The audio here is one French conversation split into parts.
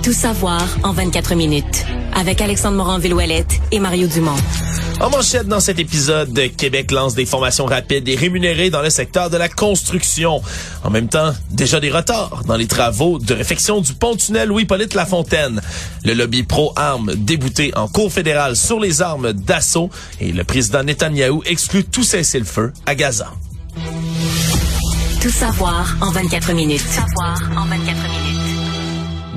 Tout savoir en 24 minutes. Avec Alexandre Morin-Villouellette et Mario Dumont. En manchette dans cet épisode, Québec lance des formations rapides et rémunérées dans le secteur de la construction. En même temps, déjà des retards dans les travaux de réfection du pont-tunnel Louis-Polyte Lafontaine. Le lobby pro-armes débouté en cour fédérale sur les armes d'assaut et le président Netanyahou exclut tout cessez-le-feu à Gaza. Tout savoir en 24 minutes. Tout savoir en 24 minutes.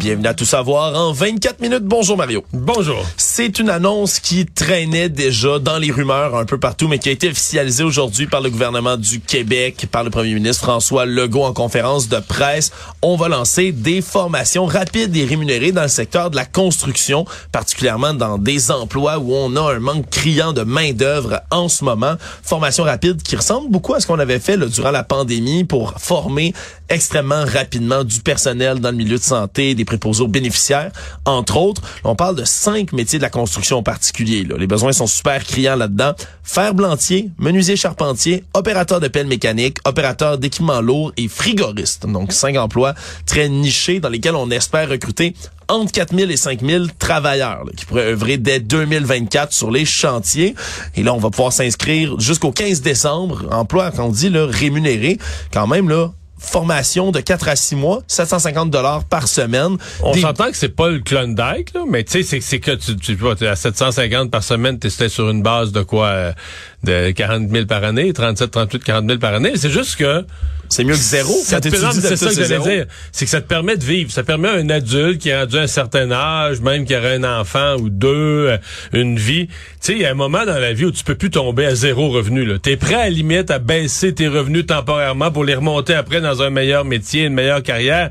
Bienvenue à Tout savoir en 24 minutes. Bonjour Mario. Bonjour. C'est une annonce qui traînait déjà dans les rumeurs un peu partout, mais qui a été officialisée aujourd'hui par le gouvernement du Québec, par le premier ministre François Legault en conférence de presse. On va lancer des formations rapides et rémunérées dans le secteur de la construction, particulièrement dans des emplois où on a un manque criant de main d'œuvre en ce moment. Formation rapide qui ressemble beaucoup à ce qu'on avait fait là, durant la pandémie pour former extrêmement rapidement du personnel dans le milieu de santé, des préposés bénéficiaires, entre autres. On parle de cinq métiers de la construction en particulier. Là. Les besoins sont super criants là-dedans. Fer blantier, menuisier charpentier, opérateur de pelle mécanique, opérateur d'équipements lourds et frigoriste. Donc cinq emplois très nichés dans lesquels on espère recruter entre 4000 et 5000 travailleurs là, qui pourraient œuvrer dès 2024 sur les chantiers. Et là, on va pouvoir s'inscrire jusqu'au 15 décembre. Emploi, quand on dit, là, rémunéré. Quand même, là, formation de 4 à 6 mois, 750 dollars par semaine. On Des- s'entend que c'est pas le Klondike, là, mais tu sais, c'est- que tu, tu à 750 par semaine, tu étais sur une base de quoi, euh, de 40 000 par année, 37, 38, 40 000 par année. C'est juste que C'est mieux que zéro. Ça Quand te t'étudies permet- c'est ça que zéro. dire. C'est que ça te permet de vivre. Ça permet à un adulte qui a rendu un certain âge, même qui aurait un enfant ou deux, euh, une vie. Tu sais, il y a un moment dans la vie où tu peux plus tomber à zéro revenu. Tu es prêt à la limite à baisser tes revenus temporairement pour les remonter après dans un meilleur métier, une meilleure carrière.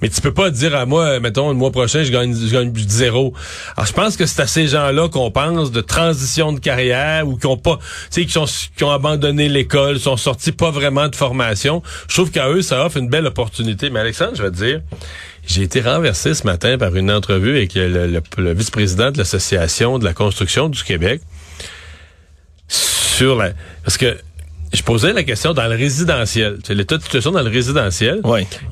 Mais tu peux pas dire à moi, mettons, le mois prochain, je gagne, je gagne zéro. Alors, je pense que c'est à ces gens-là qu'on pense de transition de carrière ou qui ont pas, qui, sont, qui ont abandonné l'école, sont sortis pas vraiment de formation. Je trouve qu'à eux, ça offre une belle opportunité. Mais Alexandre, je vais te dire, j'ai été renversé ce matin par une entrevue avec le, le- le vice-président de l'Association de la construction du Québec sur la... Parce que je posais la question dans le résidentiel. C'est l'état de situation dans le résidentiel.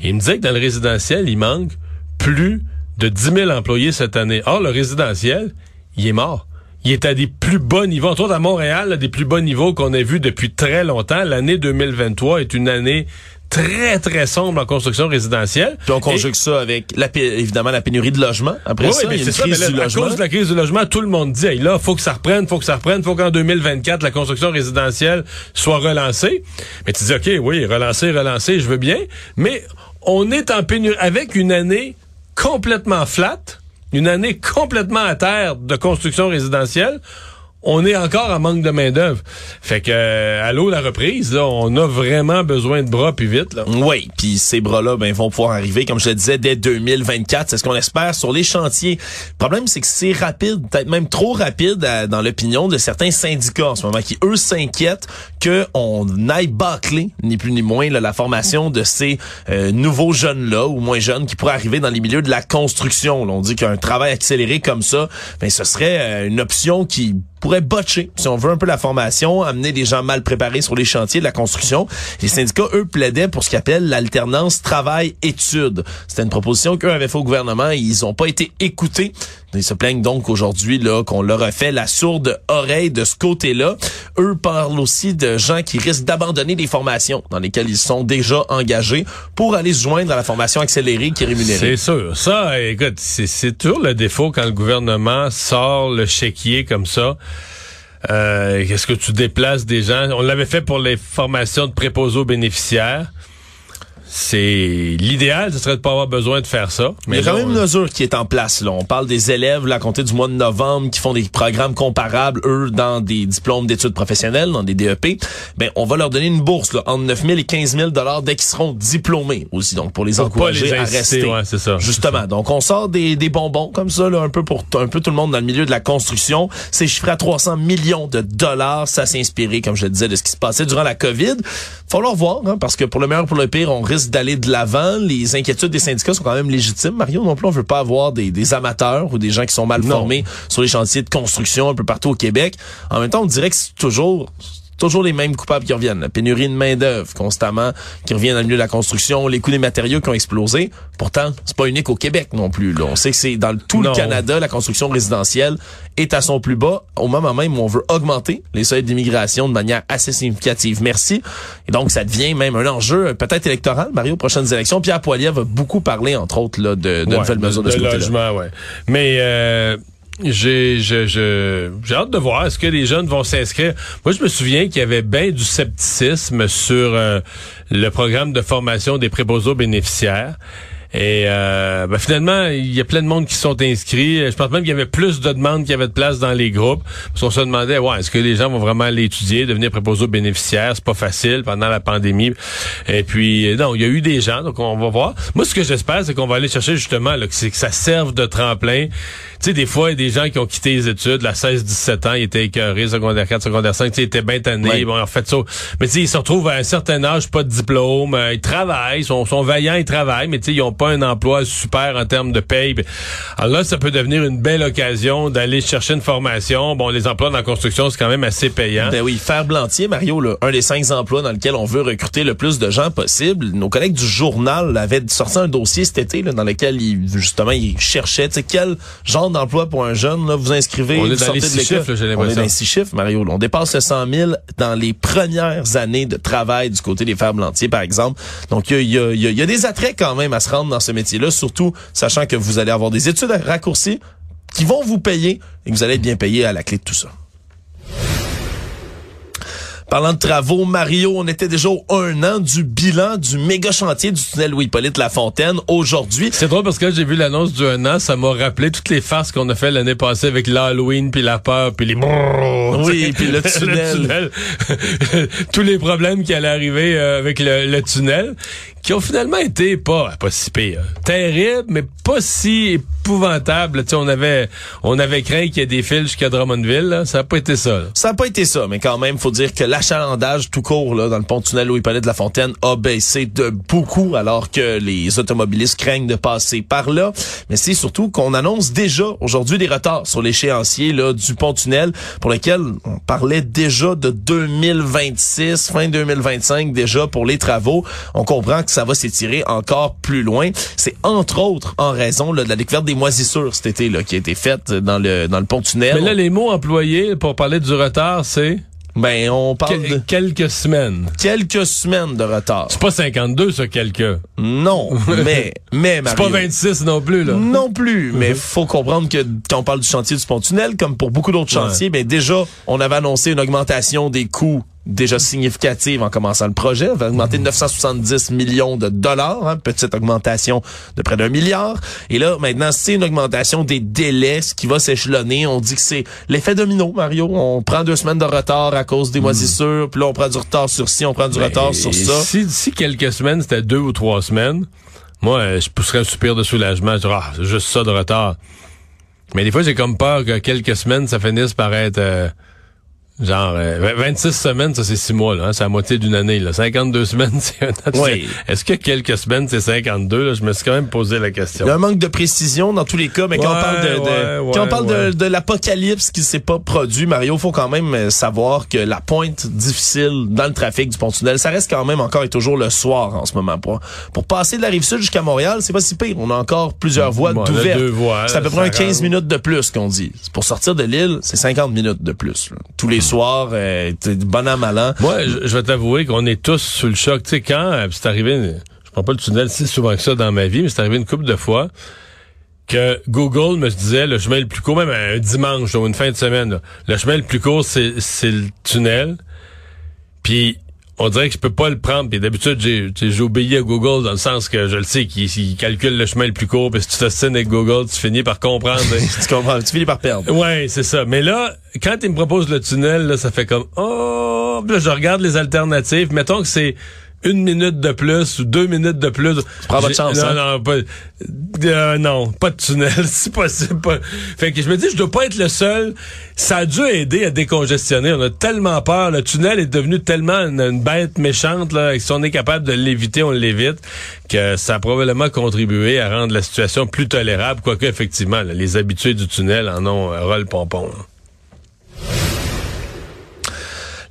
Et il me disait que dans le résidentiel, il manque plus de 10 000 employés cette année. Or, le résidentiel, il est mort. Il est à des plus bas niveaux. Entre autres, à Montréal, là, des plus bas niveaux qu'on a vus depuis très longtemps. L'année 2023 est une année très, très sombre en construction résidentielle. Puis on conjugue ça avec la, évidemment la pénurie de logement. Après Oui, ça, mais il y a une ça, crise mais là, du à logement. cause de la crise du logement, tout le monde dit, hey, là, faut que ça reprenne, faut que ça reprenne, faut qu'en 2024, la construction résidentielle soit relancée. Mais tu dis, OK, oui, relancer, relancer, je veux bien, mais on est en pénurie, avec une année complètement flat, une année complètement à terre de construction résidentielle, on est encore en manque de main-d'œuvre. Fait que, euh, allô, la reprise, on a vraiment besoin de bras puis vite, là. Oui, puis ces bras-là ben, vont pouvoir arriver, comme je le disais, dès 2024. C'est ce qu'on espère sur les chantiers. Le problème, c'est que c'est rapide, peut-être même trop rapide dans l'opinion de certains syndicats en ce moment, qui, eux, s'inquiètent qu'on aille bâcler, ni plus ni moins, là, la formation de ces euh, nouveaux jeunes-là, ou moins jeunes, qui pourraient arriver dans les milieux de la construction. On dit qu'un travail accéléré comme ça, ben, ce serait euh, une option qui pourrait botcher, si on veut un peu la formation, amener des gens mal préparés sur les chantiers de la construction. Les syndicats, eux, plaidaient pour ce qu'ils appellent l'alternance travail-études. C'était une proposition qu'eux avaient fait au gouvernement et ils n'ont pas été écoutés. Ils se plaignent donc aujourd'hui là qu'on leur a fait la sourde oreille de ce côté-là. Eux parlent aussi de gens qui risquent d'abandonner des formations dans lesquelles ils sont déjà engagés pour aller se joindre à la formation accélérée qui est rémunérée. C'est sûr. Ça, écoute, c'est, toujours le défaut quand le gouvernement sort le chéquier comme ça. Euh, Qu'est-ce que tu déplaces des gens? On l'avait fait pour les formations de préposés aux bénéficiaires. C'est l'idéal, ce serait de pas avoir besoin de faire ça. Mais il y a quand même une mesure qui est en place. Là. On parle des élèves là, à compter du mois de novembre qui font des programmes comparables, eux, dans des diplômes d'études professionnelles, dans des DEP. Ben, on va leur donner une bourse là, entre 9 000 et 15 000 dès qu'ils seront diplômés aussi. Donc, pour les Pour encourager les à rester. ouais, c'est ça. Justement. Donc, on sort des, des bonbons comme ça, là, un peu pour un peu tout le monde dans le milieu de la construction. C'est chiffré à 300 millions de dollars. Ça s'est inspiré, comme je le disais, de ce qui se passait durant la COVID. Falloir voir, hein, parce que pour le meilleur, pour le pire, on risque risque d'aller de l'avant. Les inquiétudes des syndicats sont quand même légitimes. Mario, non plus, on veut pas avoir des, des amateurs ou des gens qui sont mal formés sur les chantiers de construction un peu partout au Québec. En même temps, on dirait que c'est toujours toujours les mêmes coupables qui reviennent. La pénurie de main-d'œuvre constamment qui revient dans le milieu de la construction, les coûts des matériaux qui ont explosé. Pourtant, c'est pas unique au Québec non plus. Là. On sait que c'est dans tout le Canada, la construction résidentielle est à son plus bas au moment même où on veut augmenter les seuils d'immigration de manière assez significative. Merci. Et donc, ça devient même un enjeu peut-être électoral, Mario, aux prochaines élections. Pierre Poilier va beaucoup parler, entre autres, là, de, de nouvelles mesures de, de, logement, ouais. Mais... Euh j'ai j'ai j'ai hâte de voir est-ce que les jeunes vont s'inscrire. Moi je me souviens qu'il y avait bien du scepticisme sur euh, le programme de formation des préposés bénéficiaires. Et euh, ben, finalement, il y a plein de monde qui sont inscrits. Je pense même qu'il y avait plus de demandes qu'il y avait de place dans les groupes. Parce qu'on se demandait, ouais, est-ce que les gens vont vraiment aller étudier, devenir préposés aux bénéficiaires? C'est pas facile pendant la pandémie. Et puis, non, il y a eu des gens, donc on va voir. Moi, ce que j'espère, c'est qu'on va aller chercher justement là, que, que ça serve de tremplin. Tu sais, des fois, il y a des gens qui ont quitté les études, la 16-17 ans, ils étaient écœurés, secondaire 4, secondaire 5, ils étaient bien tannés, bon, ils ont fait ça. Mais tu sais, ils se retrouvent à un certain âge, pas de diplôme, euh, ils travaillent, ils sont, sont vaillants, ils travaillent, mais tu sais, ils ont pas un emploi super en termes de paye. Alors là, ça peut devenir une belle occasion d'aller chercher une formation. Bon, les emplois dans la construction, c'est quand même assez payant. Ben oui, faire Blantier, Mario, là, un des cinq emplois dans lequel on veut recruter le plus de gens possible. Nos collègues du journal avaient sorti un dossier cet été là, dans lequel ils, justement, ils cherchaient quel genre d'emploi pour un jeune. Là, vous inscrivez, on vous est dans les de six chiffres, On est dans les six chiffres, Mario. là. On dépasse le 100 000 dans les premières années de travail du côté des Fers Blantiers, par exemple. Donc, il y a, y a des attraits quand même à se rendre dans ce métier-là, surtout sachant que vous allez avoir des études raccourcies qui vont vous payer et que vous allez être bien payé à la clé de tout ça. Parlant de travaux, Mario, on était déjà au un an du bilan du méga chantier du tunnel Louis-Hippolyte Lafontaine. Aujourd'hui, C'est drôle parce que j'ai vu l'annonce du un an, ça m'a rappelé toutes les farces qu'on a fait l'année passée avec l'Halloween, puis la peur, puis les Oui, puis le tunnel. tunnel. Tous les problèmes qui allaient arriver euh, avec le, le tunnel, qui ont finalement été pas, pas si pire, terribles, mais pas si épouvantables. Tu on avait, on avait craint qu'il y ait des fils jusqu'à Drummondville. là. Ça n'a pas été ça. là. Ça n'a pas été ça, mais quand même, faut dire que l'achalandage tout court là, dans le pont-tunnel Louis-Hippolyte Lafontaine a baissé de beaucoup alors que les automobilistes craignent de passer par là. Mais c'est surtout qu'on annonce déjà aujourd'hui des retards sur l'échéancier là, du pont-tunnel pour lequel on parlait déjà de 2026, fin 2025 déjà pour les travaux. On comprend que ça va s'étirer encore plus loin. C'est entre autres en raison là, de la découverte des moisissures cet été là, qui a été faite dans le, dans le pont-tunnel. Mais là, les mots employés pour parler du retard, c'est? Ben, on parle que- de quelques semaines. quelques semaines de retard. C'est pas 52, ça, quelques. Non, mais, mais, C'est pas Mario, 26 non plus, là. Non plus, mais faut comprendre que quand on parle du chantier du pont-tunnel, comme pour beaucoup d'autres Ouais. chantiers, ben déjà, on avait annoncé une augmentation des coûts déjà significative en commençant le projet. Va augmenter de 970 millions de dollars, hein, petite augmentation de près d'un milliard. Et là, maintenant, c'est une augmentation des délais, ce qui va s'échelonner. On dit que c'est l'effet domino, Mario. On prend deux semaines de retard à cause des moisissures, puis là, on prend du retard sur ci, on prend du retard Et sur ça. Si, si quelques semaines, c'était deux ou trois semaines, moi, euh, je pousserais un soupir de soulagement. Je dirais, ah, c'est juste ça de retard. Mais des fois, j'ai comme peur que quelques semaines, ça finisse par être... euh, Genre, euh, 26 semaines, ça c'est 6 mois, là. hein, c'est la moitié d'une année. Là. 52 semaines, c'est un an. Oui. Est-ce que quelques semaines, c'est 52? Là? Je me suis quand même posé la question. Il y a un manque de précision dans tous les cas, mais quand on parle de, de- ouais, quand on parle de, l'apocalypse qui s'est pas produit, Mario, faut quand même euh, savoir que la pointe difficile dans le trafic du pont-tunnel, ça reste quand même encore et toujours le soir en ce moment. Pour, pour passer de la rive sud jusqu'à Montréal, c'est pas si pire. On a encore plusieurs voies d'ouvertes. deux voies, C'est à peu près un rend- 15 minutes de plus qu'on dit. Pour sortir de l'île, c'est 50 minutes de plus. là. Tous les soirs, euh, bon an, mal an. Moi, je, je vais t'avouer qu'on est tous sous le choc. Tu sais, quand euh, c'est arrivé, je prends pas le tunnel si souvent que ça dans ma vie, mais c'est arrivé une couple de fois que Google me disait le chemin le plus court, même un dimanche ou une fin de semaine, le chemin le plus court, c'est le tunnel. Puis on dirait que je peux pas le prendre. Puis d'habitude, j'ai obéi à Google dans le sens que je le sais qu'il calcule le chemin le plus court. Puis si tu t'ostines avec Google, tu finis par comprendre. Tu comprends? Tu finis par perdre. Ouais, c'est ça. Mais là, quand il me propose le tunnel, là, ça fait comme oh, Puis là, je regarde les alternatives. Mettons que c'est une minute de plus ou deux minutes de plus. prends votre chance, Non, hein? non, pas, euh, non, pas de tunnel, c'est possible. Pas. Fait que je me dis, je dois pas être le seul. Ça a dû aider à décongestionner. On a tellement peur. Le tunnel est devenu tellement une, une bête méchante. Là, et si on est capable de l'éviter, on l'évite. Que ça a probablement contribué à rendre la situation plus tolérable. Quoique, effectivement, là, les habitués du tunnel en ont euh, ras le pompon. là.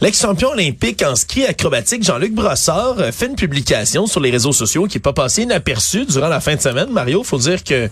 L'ex-champion olympique en ski acrobatique Jean-Luc Brossard euh, fait une publication sur les réseaux sociaux qui est pas passée inaperçue durant la fin de semaine. Mario, faut dire que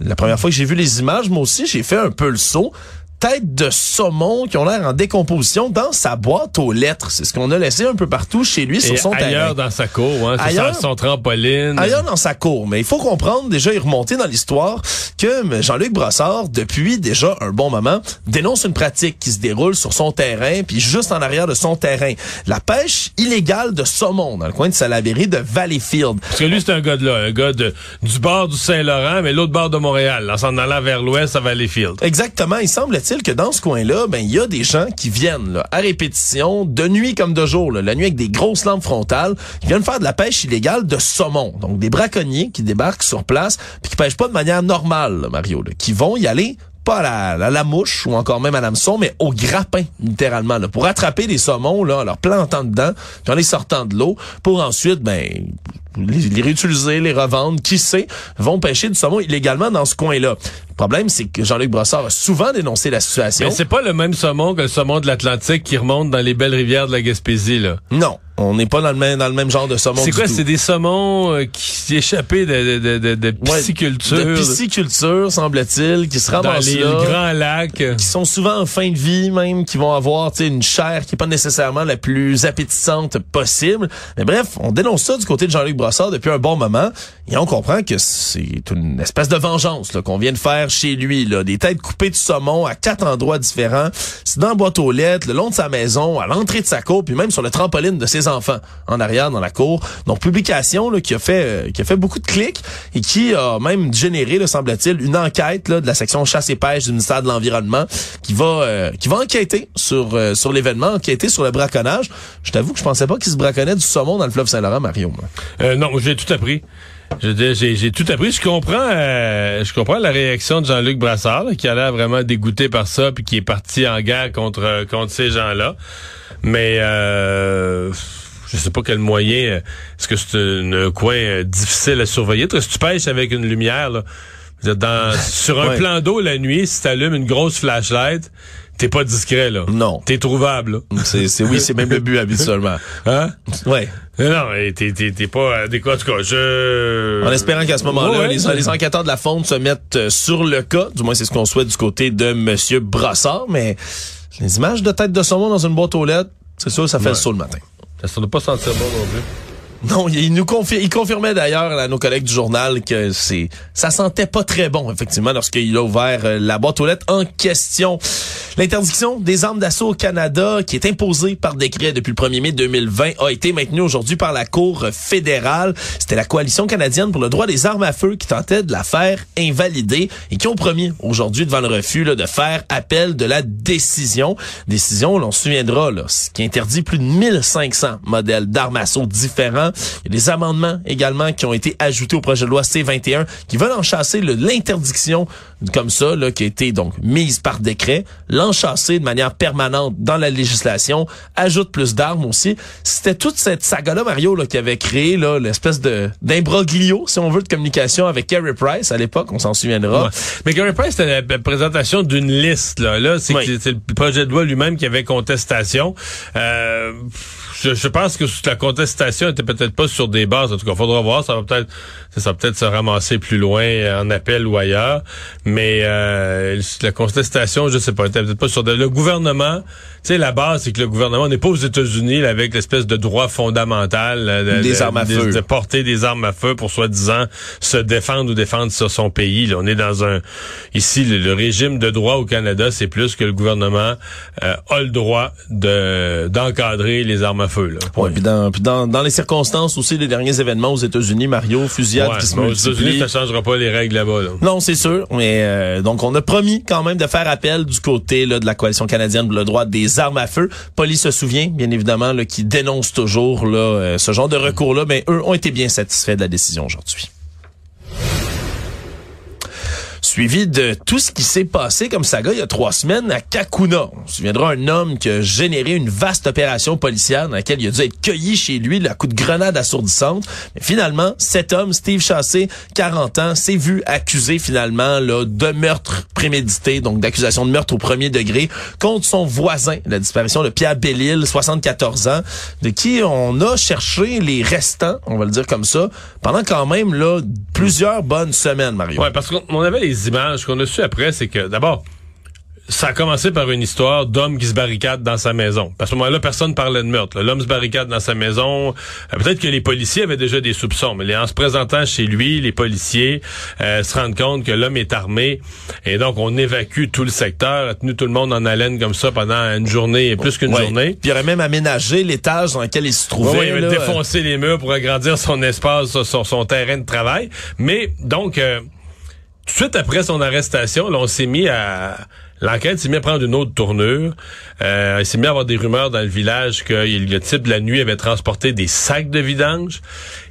la première fois que j'ai vu les images, moi aussi, j'ai fait un peu le saut. Tête de saumon qui ont l'air en décomposition dans sa boîte aux lettres. C'est ce qu'on a laissé un peu partout chez lui sur son ailleurs terrain. dans sa cour, hein, Ailleurs- ça, son trampoline. Ailleurs dans sa cour, mais il faut comprendre déjà et remonter dans l'histoire que Jean-Luc Brossard, depuis déjà un bon moment, dénonce une pratique qui se déroule sur son terrain, puis juste en arrière de son terrain. La pêche illégale de saumon dans le coin de Salaberry de Valleyfield. Parce que lui, c'est un gars de là, un gars de, du bord du Saint-Laurent, mais l'autre bord de Montréal, en s'en allant vers l'ouest à Valleyfield. Exactement. Il semble-t-il que dans ce coin-là, ben il y a des gens qui viennent à répétition, de nuit comme de jour, la nuit avec des grosses lampes frontales, qui viennent faire de la pêche illégale de saumon. Donc des braconniers qui débarquent sur place, puis qui pêchent pas de manière normale, Mario, qui vont y aller pas à la, la mouche ou encore même à l'hameçon, mais au grappin, littéralement, pour attraper des saumons, en leur plantant dedans, puis en les sortant de l'eau, pour ensuite, ben, les, les réutiliser, les revendre, qui sait, vont pêcher du saumon illégalement dans ce coin-là. Le problème, c'est que Jean-Luc Brossard a souvent dénoncé la situation. Mais c'est pas le même saumon que le saumon de l'Atlantique qui remonte dans les belles rivières de la Gaspésie, là. Non, on n'est pas dans le même dans le même genre de saumon. C'est quoi? C'est des saumons euh, qui échappé de, de, de, de, Ouais, pisciculture? De pisciculture, semble-t-il, qui se dans ramassent les là. grands lacs. qui sont souvent en fin de vie même, qui vont avoir une chair qui est pas nécessairement la plus appétissante possible. Mais bref, on dénonce ça du côté de Jean-Luc Depuis un bon moment et on comprend que c'est une espèce de vengeance qu'on vient de faire chez lui. Là. Des têtes coupées de saumon à quatre endroits différents. C'est dans la boîte aux lettres, le long de sa maison, à l'entrée de sa cour, puis même sur le trampoline de ses enfants en arrière dans la cour. Donc publication là, qui a fait euh, qui a fait beaucoup de clics et qui a même généré, semble-t-il, une enquête là, de la section chasse et pêche du ministère de l'Environnement qui va euh, qui va enquêter sur euh, sur l'événement, enquêter sur le braconnage. Je t'avoue que je pensais pas qu'il se braconnait du saumon dans le fleuve Saint-Laurent, Mario. moi. Euh, non, j'ai tout appris. J'ai tout appris. Je comprends, euh, je comprends la réaction de Jean-Luc Brassard, là, qui a l'air vraiment dégoûté par ça, puis qui est parti en guerre contre euh, contre ces gens-là. Mais euh, je sais pas quel moyen. euh, Est-ce que c'est un, coin difficile à surveiller? Si tu pêches avec une lumière, là, dans, sur un Ouais. plan d'eau la nuit, si t'allumes une grosse flashlight, t'es pas discret là. Non. T'es trouvable. Là. C'est c'est oui, c'est même le but habituellement. Hein? Ouais. Non, t'es, t'es, t'es pas adéquat. En tout cas, je... En espérant qu'à ce moment-là, Ouais, les, enquêteurs de la faune se mettent euh, sur le cas. Du moins, c'est ce qu'on souhaite du côté de Monsieur Brassard. Mais les images de tête de saumon dans une boîte aux lettres, c'est sûr, ça fait Ouais. le saut le matin. Ça ne pas sentir bon non plus. Non, il nous confir- il confirmait d'ailleurs à nos collègues du journal que c'est ça sentait pas très bon effectivement lorsqu'il a ouvert euh, la boîte aux lettres en question. L'interdiction des armes d'assaut au Canada qui est imposée par décret depuis le 1er mai 2020 a été maintenue aujourd'hui par la Cour fédérale. C'était la coalition canadienne pour le droit des armes à feu qui tentait de la faire invalider et qui ont promis aujourd'hui devant le refus de faire appel de la décision. Décision, l'on se souviendra, là, qui interdit plus de 1500 modèles d'armes à assaut différents. Il y a des amendements également qui ont été ajoutés au projet de loi C-21 qui veulent enchasser l'interdiction comme ça, là, qui a été donc mise par décret, l'enchasser de manière permanente dans la législation, ajoute plus d'armes aussi. C'était toute cette saga-là, Mario, là, qui avait créé là, l'espèce de d'imbroglio, si on veut, de communication avec Kerry Price à l'époque, on s'en souviendra. Ouais. Mais Gary Price, c'était la présentation d'une liste. Là, là c'est Oui. que c'est le projet de loi lui-même qui avait contestation. Euh, je, pense que la contestation était peut-être pas sur des bases. En tout cas, faudra voir. Ça va peut-être, ça va peut-être se ramasser plus loin euh, en appel ou ailleurs. Mais euh, la contestation, je sais pas, était peut-être pas sur de- le gouvernement. Tu sais, la base, c'est que le gouvernement n'est pas aux États-Unis avec l'espèce de droit fondamental de- Des de- armes à de- feu. de porter des armes à feu pour soi-disant se défendre ou défendre sur son pays. Là, on est dans un ici le, le régime de droit au Canada, c'est plus que le gouvernement euh, a le droit de d'encadrer les armes à feu. Là. Ouais, puis dans, puis dans, dans les circonstances aussi des derniers événements aux États-Unis, Mario, fusillade Ouais, qui se aux États-Unis, ça changera pas les règles là-bas. Là. Non, c'est sûr. Mais euh, donc, on a promis quand même de faire appel du côté là, de la coalition canadienne pour le droit des armes à feu. Police se souvient, bien évidemment, là, qui dénonce toujours là, euh, ce genre de recours-là, mais eux ont été bien satisfaits de la décision aujourd'hui. Suivi de tout ce qui s'est passé comme saga il y a trois semaines à Kakuna. On se souviendra un homme qui a généré une vaste opération policière dans laquelle il a dû être cueilli chez lui à coup de grenade assourdissante. Mais finalement, cet homme, Steve Chassé, 40 ans, s'est vu accusé finalement là, de meurtre prémédité, donc d'accusation de meurtre au premier degré contre son voisin, la disparition de Pierre Bellil, 74 ans, de qui on a cherché les restants, on va le dire comme ça, pendant quand même là plusieurs bonnes semaines, Mario. Ouais, parce qu'on on avait les images qu'on a su après, c'est que d'abord, ça a commencé par une histoire d'homme qui se barricade dans sa maison. À ce moment-là, personne parlait de meurtre. L'homme se barricade dans sa maison. Euh, Peut-être que les policiers avaient déjà des soupçons, mais en se présentant chez lui, les policiers euh, se rendent compte que l'homme est armé. Et donc, on évacue tout le secteur, a tenu tout le monde en haleine comme ça pendant une journée et plus qu'une Ouais. journée. Puis il aurait même aménagé l'étage dans lequel il se trouvait. Ouais, il avait défoncé les murs pour agrandir son espace, son, son terrain de travail. Mais donc, euh, suite après son arrestation, là, on s'est mis à... L'enquête s'est mis à prendre une autre tournure. Euh, il s'est mis à avoir des rumeurs dans le village que le type de la nuit avait transporté des sacs de vidange.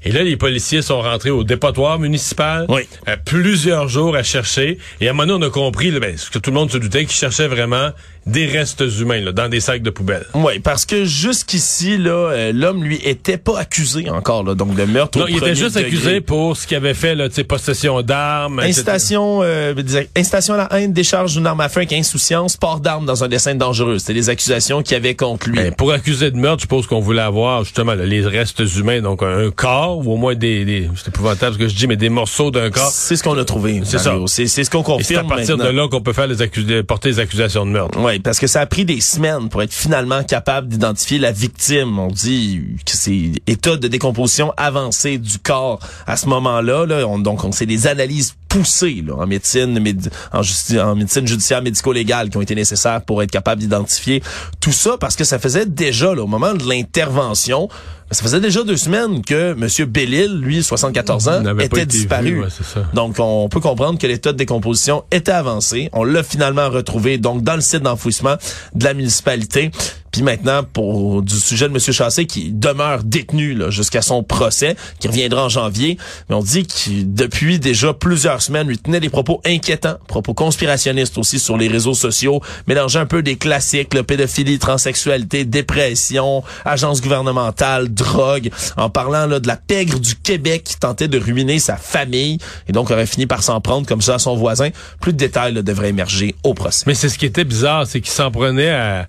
Et là, les policiers sont rentrés au dépotoir municipal. Oui. euh, plusieurs jours à chercher. Et à un moment donné, on a compris, là, ben, ce que tout le monde se doutait, qu'ils cherchaient vraiment des restes humains là, dans des sacs de poubelle. Oui, parce que jusqu'ici, là, euh, l'homme, lui, était pas accusé encore, là, donc de meurtre Non, au il était juste degré. accusé pour ce qu'il avait fait, là, possession d'armes. Incitation, euh, incitation à la haine, décharge d'une arme à feu avec insouciance, port d'armes dans un dessin dangereux. C'était les accusations qu'il y avait contre lui. Ben, pour accuser de meurtre, je suppose qu'on voulait avoir justement là, les restes humains, donc un, corps ou au moins des, des c'est épouvantable ce que je dis, mais des morceaux d'un corps. c'est ce qu'on a trouvé. C'est ça. C'est ce qu'on Et c'est à confirme partir maintenant. de là qu'on peut faire les accus- porter les accusations de meurtre. Parce que ça a pris des semaines pour être finalement capable d'identifier la victime. On dit que c'est état de décomposition avancé du corps à ce moment-là. Là, on, donc, on sait des analyses poussées là, en médecine, médi- en, justi- en médecine judiciaire médico-légale qui ont été nécessaires pour être capable d'identifier tout ça, parce que ça faisait déjà, là, au moment de l'intervention, ça faisait déjà deux semaines que M. Bellil, lui, 74 ans, était disparu. vu, ouais, c'est ça. Donc, on peut comprendre que l'état de décomposition était avancé. On l'a finalement retrouvé donc dans le site d'enfouissement de la municipalité. Puis maintenant, pour du sujet de M. Chassé, qui demeure détenu jusqu'à son procès, qui reviendra en janvier, mais on dit que depuis déjà plusieurs semaines, lui tenait des propos inquiétants, propos conspirationnistes aussi sur les réseaux sociaux, mélangeant un peu des classiques, là, pédophilie, transsexualité, dépression, agence gouvernementale, drogue, en parlant là, de la pègre du Québec qui tentait de ruiner sa famille, et donc aurait fini par s'en prendre comme ça à son voisin. Plus de détails devraient émerger au procès. Mais c'est ce qui était bizarre, c'est qu'il s'en prenait à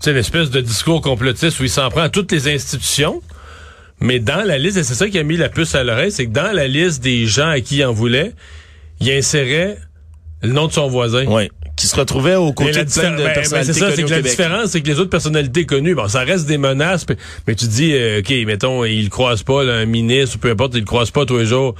tu sais, l'espèce de discours complotiste où il s'en prend à toutes les institutions. Mais dans la liste, et c'est ça qui a mis la puce à l'oreille, c'est que dans la liste des gens à qui il en voulait, il insérait le nom de son voisin. Oui. Qui se retrouvait aux côtés de plein de ben, ben, personnalités c'est ça, c'est que la Québec. différence, c'est que les autres personnalités connues, bon, ça reste des menaces, mais, tu dis, euh, OK, mettons, il le croise pas, là, un ministre ou peu importe, il le croise pas tous les jours.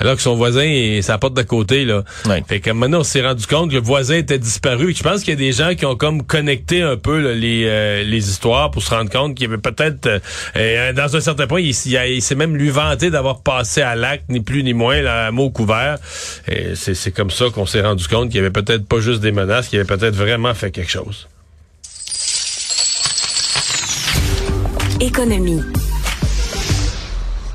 Alors que son voisin, il- ça porte d'à côté, là. Ouais. Fait que maintenant, on s'est rendu compte que le voisin était disparu. Et Je pense qu'il y a des gens qui ont comme connecté un peu là, les, euh, les histoires pour se rendre compte qu'il y avait peut-être, euh, euh, dans un certain point, il, il a- il s'est même lui vanté d'avoir passé à l'acte, ni plus ni moins, là, à mot couvert. Et c'est c'est comme ça qu'on s'est rendu compte qu'il y avait peut-être pas juste des menaces, qu'il avait peut-être vraiment fait quelque chose. Économie.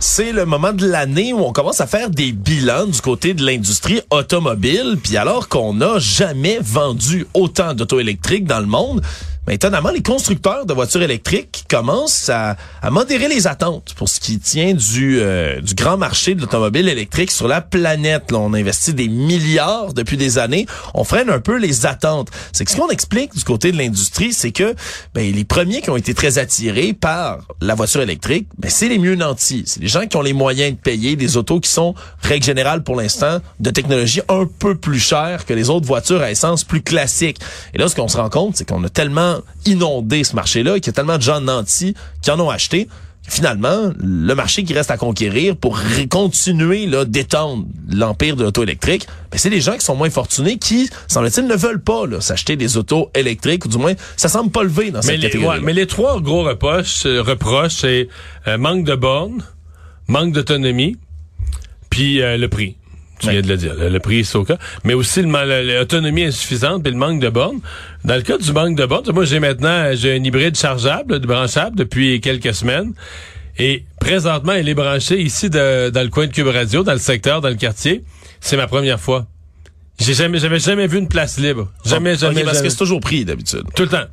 C'est le moment de l'année où on commence à faire des bilans du côté de l'industrie automobile. Puis alors qu'on n'a jamais vendu autant d'auto électriques dans le monde, mais étonnamment, les constructeurs de voitures électriques commencent à, à modérer les attentes pour ce qui tient du, euh, du grand marché de l'automobile électrique sur la planète. Là, on investit des milliards depuis des années. On freine un peu les attentes. C'est que ce qu'on explique du côté de l'industrie, c'est que ben, les premiers qui ont été très attirés par la voiture électrique, ben, c'est les mieux nantis. C'est les gens qui ont les moyens de payer des autos qui sont, règle générale pour l'instant, de technologie un peu plus chère que les autres voitures à essence plus classiques. Et là, ce qu'on se rend compte, c'est qu'on a tellement inondé ce marché-là, qu'il y a tellement de gens nantis qui en ont acheté, finalement, le marché qui reste à conquérir pour continuer là, d'étendre l'empire de l'auto électrique, ben, c'est les gens qui sont moins fortunés qui, semble-t-il, ne veulent pas s'acheter des autos électriques, ou du moins, ça semble pas lever dans cette mais catégorie. mais les trois gros reproches, euh, reproches c'est euh, manque de bornes, manque d'autonomie, puis euh, le prix. Tu viens de le dire. Le, prix, c'est au cas. Mais aussi l'autonomie insuffisante puis le manque de bornes. Dans le cas du manque de bornes, moi, j'ai maintenant j'ai un hybride chargeable, de branchable depuis quelques semaines. Et présentement, il est branché ici de, dans le coin de Cube Radio, dans le secteur, dans le quartier. C'est ma première fois. J'ai jamais, j'avais jamais vu une place libre. Jamais, jamais, Parce que c'est toujours pris d'habitude. Tout le temps.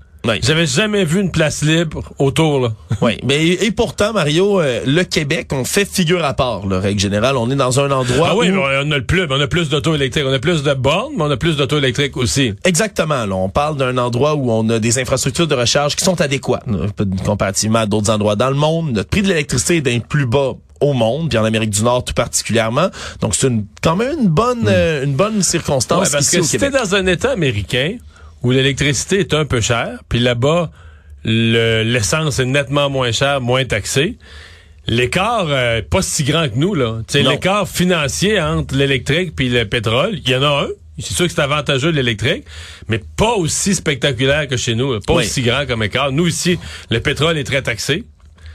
J'avais jamais vu une place libre autour. Là. oui, mais et pourtant Mario, euh, le Québec, on fait figure à part. La règle générale, on est dans un endroit. Ah oui, où... on a le plus, on a plus d'auto électriques, on a plus de bornes, mais on a plus d'auto électriques aussi. Exactement. Là, on parle d'un endroit où on a des infrastructures de recharge qui sont adéquates comparativement à d'autres endroits dans le monde. Notre prix de l'électricité est d'un plus bas au monde, puis en Amérique du Nord tout particulièrement. Donc c'est une, quand même une bonne, hmm. euh, une bonne circonstance. parce ici que au si dans un État américain où l'électricité est un peu chère, puis là-bas, l'essence est nettement moins chère, moins taxée. L'écart euh, pas si grand que nous là. l'écart financier entre l'électrique puis le pétrole, il y en a un. C'est sûr que c'est avantageux l'électrique, mais pas aussi spectaculaire que chez nous, pas aussi grand comme écart. Nous ici, le pétrole est très taxé.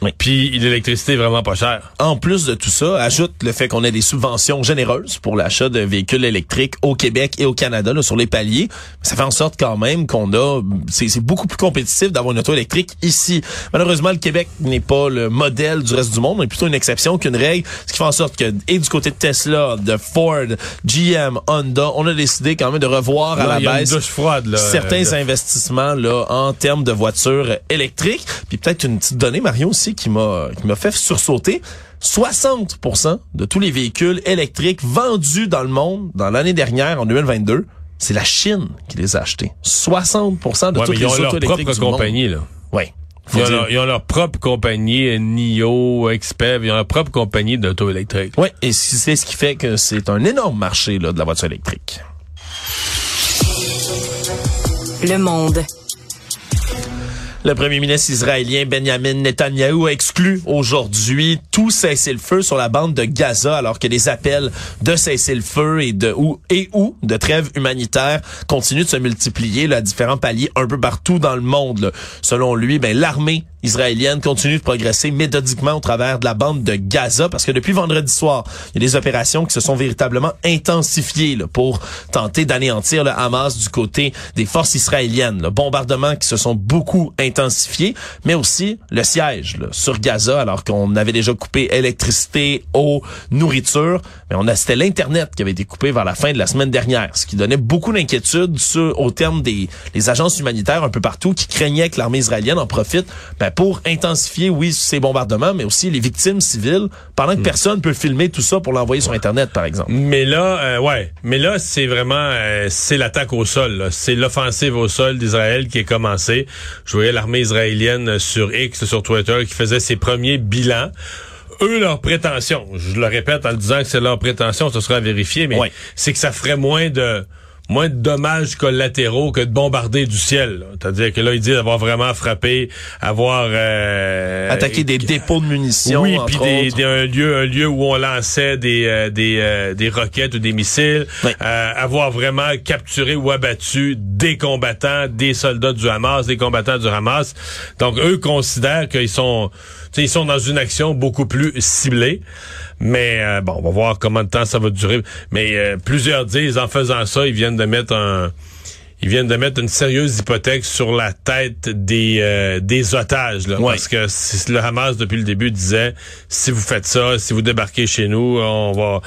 Oui. Puis l'électricité est vraiment pas chère. En plus de tout ça, ajoute le fait qu'on ait des subventions généreuses pour l'achat de véhicules électriques au Québec et au Canada là, sur les paliers. Ça fait en sorte quand même qu'on a c'est beaucoup plus compétitif d'avoir une auto électrique ici. Malheureusement, le Québec n'est pas le modèle du reste du monde, mais plutôt une exception qu'une règle, ce qui fait en sorte que et du côté de Tesla, de Ford, GM, Honda, on a décidé quand même de revoir à la baisse froide, là, certains investissements là en termes de voitures électriques. Puis peut-être une petite donnée Marion aussi qui m'a qui m'a fait sursauter. 60% de tous les véhicules électriques vendus dans le monde dans l'année dernière, en 2022, c'est la Chine qui les a achetés. 60% de ouais, toutes mais les ils ont leur propre compagnie, là. Oui. Ils ont, leur, ils ont, leur, propre compagnie, NIO, Expev, ils ont leur propre compagnie d'auto électrique. Oui, et c'est ce qui fait que c'est un énorme marché là, de la voiture électrique. Le monde. Le premier ministre israélien Benjamin Netanyahu a exclu aujourd'hui tout cessez-le-feu sur la bande de Gaza alors que les appels de cessez-le-feu et de ou et ou de trêve humanitaire continuent de se multiplier à différents paliers un peu partout dans le monde. Selon lui, ben l'armée israélienne continue de progresser méthodiquement au travers de la bande de Gaza parce que depuis vendredi soir, il y a des opérations qui se sont véritablement intensifiées là, pour tenter d'anéantir le Hamas du côté des forces israéliennes. Le bombardement qui se sont beaucoup intensifiés, mais aussi le siège là, sur Gaza alors qu'on avait déjà coupé électricité, eau, nourriture, mais on a c'était l'internet qui avait été coupé vers la fin de la semaine dernière, ce qui donnait beaucoup d'inquiétude au terme des les agences humanitaires un peu partout qui craignaient que l'armée israélienne en profite ben, pour intensifier, oui, ces bombardements, mais aussi les victimes civiles, pendant que hmm. personne peut filmer tout ça pour l'envoyer sur Internet, par exemple. Mais là, euh, ouais, mais là, c'est vraiment, euh, c'est l'attaque au sol. C'est l'offensive au sol d'Israël qui est commencée. Je voyais l'armée israélienne sur X, sur Twitter, qui faisait ses premiers bilans eux, leur prétention, je le répète en le disant que c'est leur prétention, ce sera vérifié, mais c'est que ça ferait moins de moins de dommages collatéraux que de bombarder du ciel. C'est-à-dire que là, il dit avoir vraiment frappé, avoir euh, attaqué des dépôts de munitions, oui, puis des, un lieu, un lieu où on lançait des euh, des, euh, des roquettes ou des missiles, avoir vraiment capturé ou abattu des combattants, des soldats du Hamas, des combattants du Hamas. Donc eux considèrent qu'ils sont ils sont dans une action beaucoup plus ciblée. Mais euh, bon, on va voir combien de temps ça va durer. Mais euh, plusieurs disent en faisant ça, ils viennent de mettre un ils viennent de mettre une sérieuse hypothèque sur la tête des euh, des otages là, parce que le Hamas depuis le début disait si vous faites ça, si vous débarquez chez nous, on va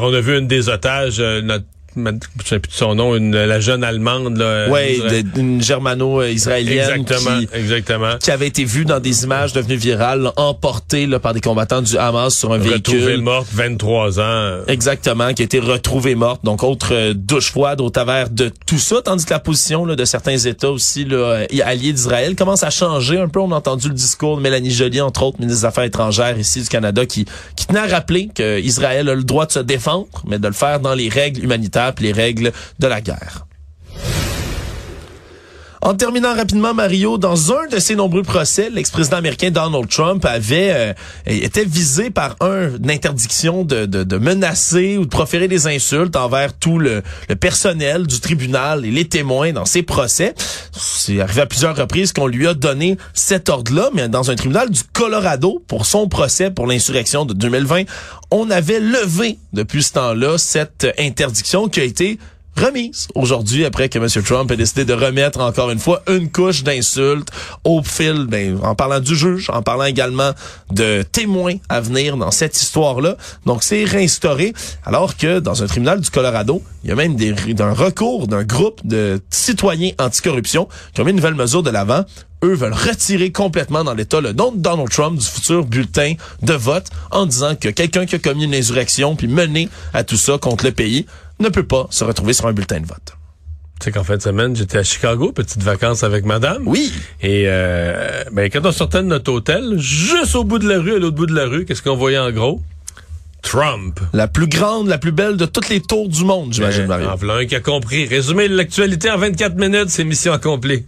on a vu une des otages notre je sais plus de son nom, une, la jeune allemande là, ouais, une germano-israélienne exactement, qui, exactement, qui avait été vue dans des images devenues virales, emportée là, par des combattants du Hamas sur un véhicule. Retrouvée morte, 23 ans. Exactement, qui a été retrouvée morte. Donc autre euh, douche froide au travers de tout ça, tandis que la position là, de certains États aussi là, euh, alliés d'Israël commence à changer un peu. On a entendu le discours de Mélanie Joly, entre autres ministre des Affaires étrangères ici du Canada, qui, qui tenait à rappeler qu'Israël a le droit de se défendre, mais de le faire dans les règles humanitaires les règles de la guerre. En terminant rapidement, Mario, dans un de ses nombreux procès, l'ex-président américain Donald Trump avait euh, était visé par un, une interdiction de, menacer ou de proférer des insultes envers tout le, le, personnel du tribunal et les témoins dans ses procès. C'est arrivé à plusieurs reprises qu'on lui a donné cet ordre-là, mais dans un tribunal du Colorado pour son procès pour l'insurrection de 2020, on avait levé depuis ce temps-là cette interdiction qui a été remise aujourd'hui après que M. Trump ait décidé de remettre encore une fois une couche d'insultes au fil, ben, en parlant du juge, en parlant également de témoins à venir dans cette histoire-là. Donc, c'est réinstauré, alors que dans un tribunal du Colorado, il y a même des, d'un recours d'un groupe de citoyens anticorruption qui ont mis une nouvelle mesure de l'avant eux veulent retirer complètement dans l'État le nom de Donald Trump du futur bulletin de vote en disant que quelqu'un qui a commis une insurrection puis mené à tout ça contre le pays ne peut pas se retrouver sur un bulletin de vote. Tu sais qu'en fin de semaine, j'étais à Chicago, petite vacances avec madame. Oui. Et euh, ben, quand on sortait de notre hôtel, juste au bout de la rue, à l'autre bout de la rue, qu'est-ce qu'on voyait en gros? Trump. La plus grande, la plus belle de toutes les tours du monde, j'imagine, Mario. En voilà un qui a compris. Résumer l'actualité en 24 minutes, c'est mission accomplie.